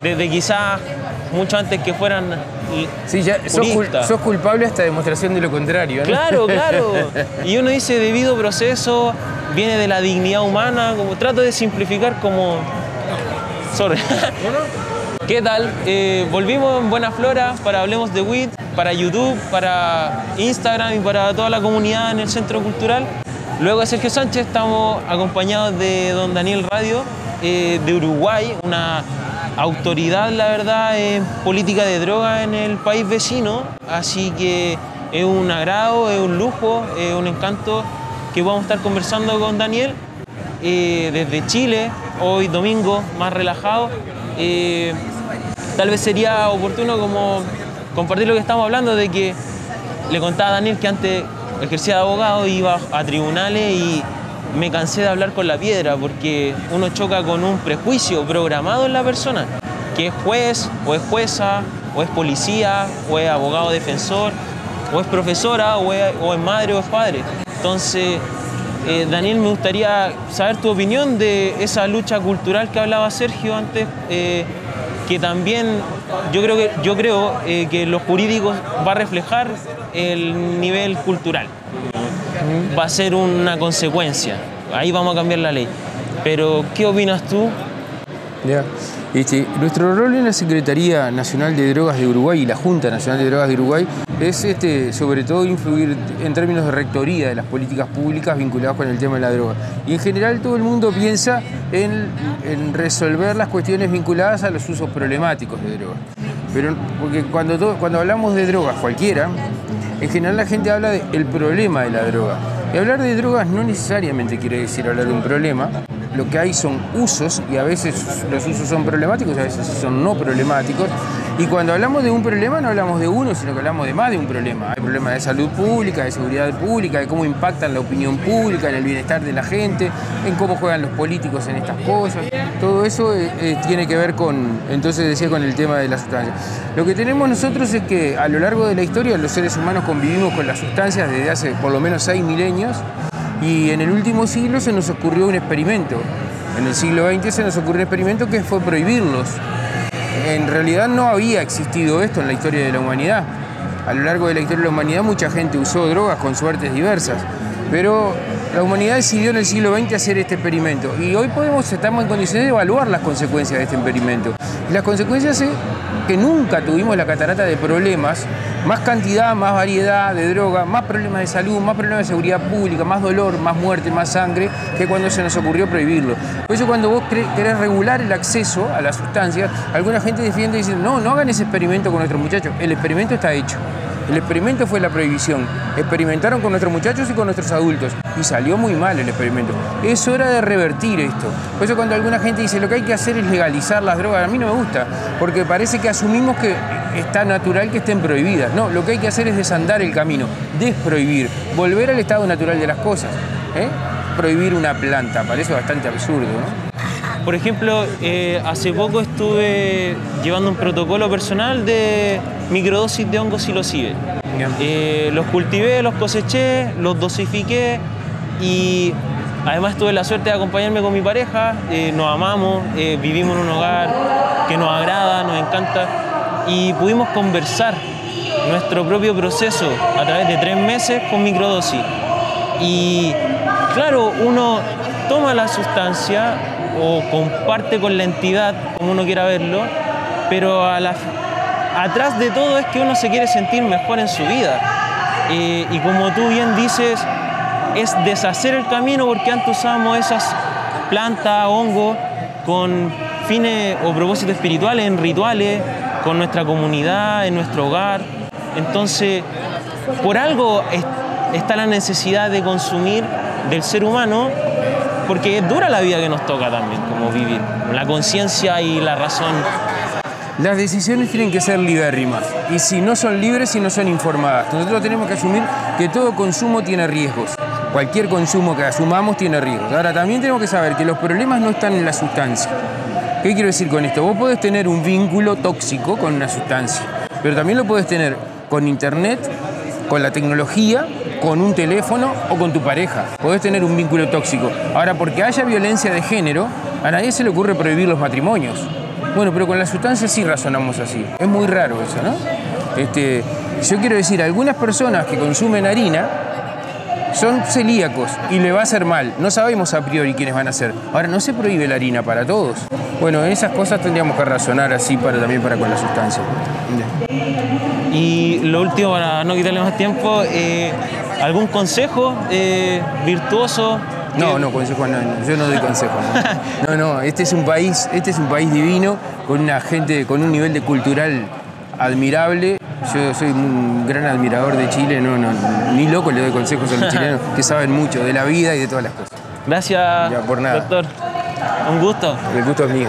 Desde quizás mucho antes que fueran Sí, ya sos, cul- sos culpable hasta demostración de lo contrario. ¿no? Claro, claro. Y uno dice debido proceso, viene de la dignidad humana, como trato de simplificar como... Sorry. ¿Qué tal? Eh, volvimos en Buena Flora para Hablemos de WIT, para YouTube, para Instagram y para toda la comunidad en el Centro Cultural. Luego de Sergio Sánchez estamos acompañados de don Daniel Radio eh, de Uruguay, una autoridad, la verdad, en política de droga en el país vecino. Así que es un agrado, es un lujo, es un encanto que vamos a estar conversando con Daniel eh, desde Chile, hoy domingo, más relajado. Eh, tal vez sería oportuno como compartir lo que estamos hablando, de que le contaba a Daniel que antes ejercía de abogado, iba a tribunales y me cansé de hablar con la piedra porque uno choca con un prejuicio programado en la persona, que es juez o es jueza o es policía o es abogado defensor o es profesora o es, madre o es padre. Entonces, eh, Daniel, me gustaría saber tu opinión de esa lucha cultural que hablaba Sergio antes, eh, que también yo creo que yo creo eh, que los jurídicos va a reflejar el nivel cultural. Va a ser una consecuencia. Ahí vamos a cambiar la ley. Pero, ¿qué opinas tú? Ya. Este, nuestro rol en la Secretaría Nacional de Drogas de Uruguay y la Junta Nacional de Drogas de Uruguay es este, sobre todo influir en términos de rectoría de las políticas públicas vinculadas con el tema de la droga. Y en general todo el mundo piensa en, resolver las cuestiones vinculadas a los usos problemáticos de drogas. Pero porque cuando, to- cuando hablamos de drogas cualquiera, en general la gente habla del problema de la droga. Y hablar de drogas no necesariamente quiere decir hablar de un problema. Lo que hay son usos y a veces los usos son problemáticos, a veces son no problemáticos. Y cuando hablamos de un problema no hablamos de uno, sino que hablamos de más de un problema. Hay problemas de salud pública, de seguridad pública, de cómo impactan la opinión pública, en el bienestar de la gente, en cómo juegan los políticos en estas cosas. Todo eso eh, eh, tiene que ver con, entonces decía, con el tema de la sustancia. Lo que tenemos nosotros es que a lo largo de la historia los seres humanos convivimos con las sustancias desde hace por lo menos seis milenios y en el último siglo se nos ocurrió un experimento. En el siglo XX se nos ocurrió un experimento que fue prohibirlos. En realidad no había existido esto en la historia de la humanidad. A lo largo de la historia de la humanidad mucha gente usó drogas con suertes diversas, pero la humanidad decidió en el siglo XX hacer este experimento y hoy podemos estamos en condiciones de evaluar las consecuencias de este experimento. Y las consecuencias es que nunca tuvimos la catarata de problemas, más cantidad, más variedad de droga, más problemas de salud, más problemas de seguridad pública, más dolor, más muerte, más sangre, que cuando se nos ocurrió prohibirlo. Por eso cuando vos querés regular el acceso a las sustancias, alguna gente defiende y dice, no, no hagan ese experimento con nuestros muchachos. El experimento está hecho. El experimento fue la prohibición. Experimentaron con nuestros muchachos y con nuestros adultos. Y salió muy mal el experimento. Es hora de revertir esto. Por eso cuando alguna gente dice lo que hay que hacer es legalizar las drogas, a mí no me gusta. Porque parece que asumimos que está natural que estén prohibidas. No, lo que hay que hacer es desandar el camino. Desprohibir. Volver al estado natural de las cosas. ¿eh? Prohibir una planta. Parece bastante absurdo, ¿no? Por ejemplo, eh, hace poco estuve llevando un protocolo personal de microdosis de hongos psilocibe. Eh, los cultivé, los coseché, los dosifiqué y además tuve la suerte de acompañarme con mi pareja. eh, nos amamos, eh, vivimos en un hogar que nos agrada, nos encanta y pudimos conversar nuestro propio proceso a través de tres meses con microdosis. Y claro, uno toma la sustancia o comparte con la entidad, como uno quiera verlo, pero a la- atrás de todo es que uno se quiere sentir mejor en su vida. Eh, y como tú bien dices, es deshacer el camino porque antes usábamos esas plantas, hongos, con fines o propósitos espirituales, en rituales, con nuestra comunidad, en nuestro hogar. Entonces, por algo es- está la necesidad de consumir del ser humano, porque es dura la vida que nos toca también, como vivir, la conciencia y la razón. Las decisiones tienen que ser libérrimas y si no son libres y no son informadas. Nosotros tenemos que asumir que todo consumo tiene riesgos. Cualquier consumo que asumamos tiene riesgos. Ahora, también tenemos que saber que los problemas no están en la sustancia. ¿Qué quiero decir con esto? Vos podés tener un vínculo tóxico con una sustancia, pero también lo podés tener con internet, con la tecnología, con un teléfono o con tu pareja. Podés tener un vínculo tóxico. Ahora, porque haya violencia de género, a nadie se le ocurre prohibir los matrimonios. Bueno, pero con la sustancia sí razonamos así. Es muy raro eso, ¿no? Este, yo quiero decir, algunas personas que consumen harina son celíacos y le va a hacer mal. No sabemos a priori quiénes van a ser. Ahora, no se prohíbe la harina para todos. Bueno, en esas cosas tendríamos que razonar así para, también para con la sustancia. Y lo último, para no quitarle más tiempo, eh, ¿algún consejo eh, virtuoso? No, no, consejo no, no, yo no doy consejos. No. no, no, este es un país, este es un país divino, con una gente, con un nivel de cultural admirable. Yo soy un gran admirador de Chile, no, no, ni loco le doy consejos a los chilenos que saben mucho de la vida y de todas las cosas. Gracias, Ya, por nada. doctor. Un gusto. El gusto es mío.